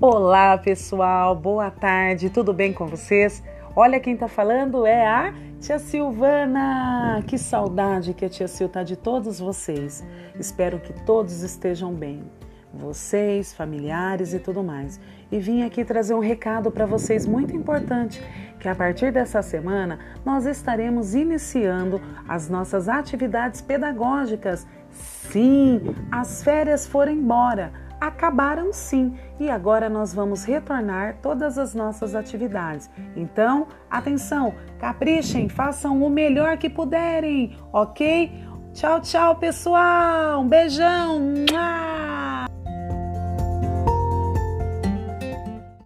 Olá, pessoal, boa tarde, tudo bem com vocês? Olha quem tá falando é a tia Silvana. Que saudade que a tia Sil tá de todos vocês. Espero que todos estejam bem. Vocês, familiares e tudo mais. E vim aqui trazer um recado para vocês muito importante, que a partir dessa semana nós estaremos iniciando as nossas atividades pedagógicas. Sim, as férias foram embora acabaram sim e agora nós vamos retornar todas as nossas atividades. Então, atenção, caprichem, façam o melhor que puderem, ok? Tchau, tchau, pessoal! Um beijão!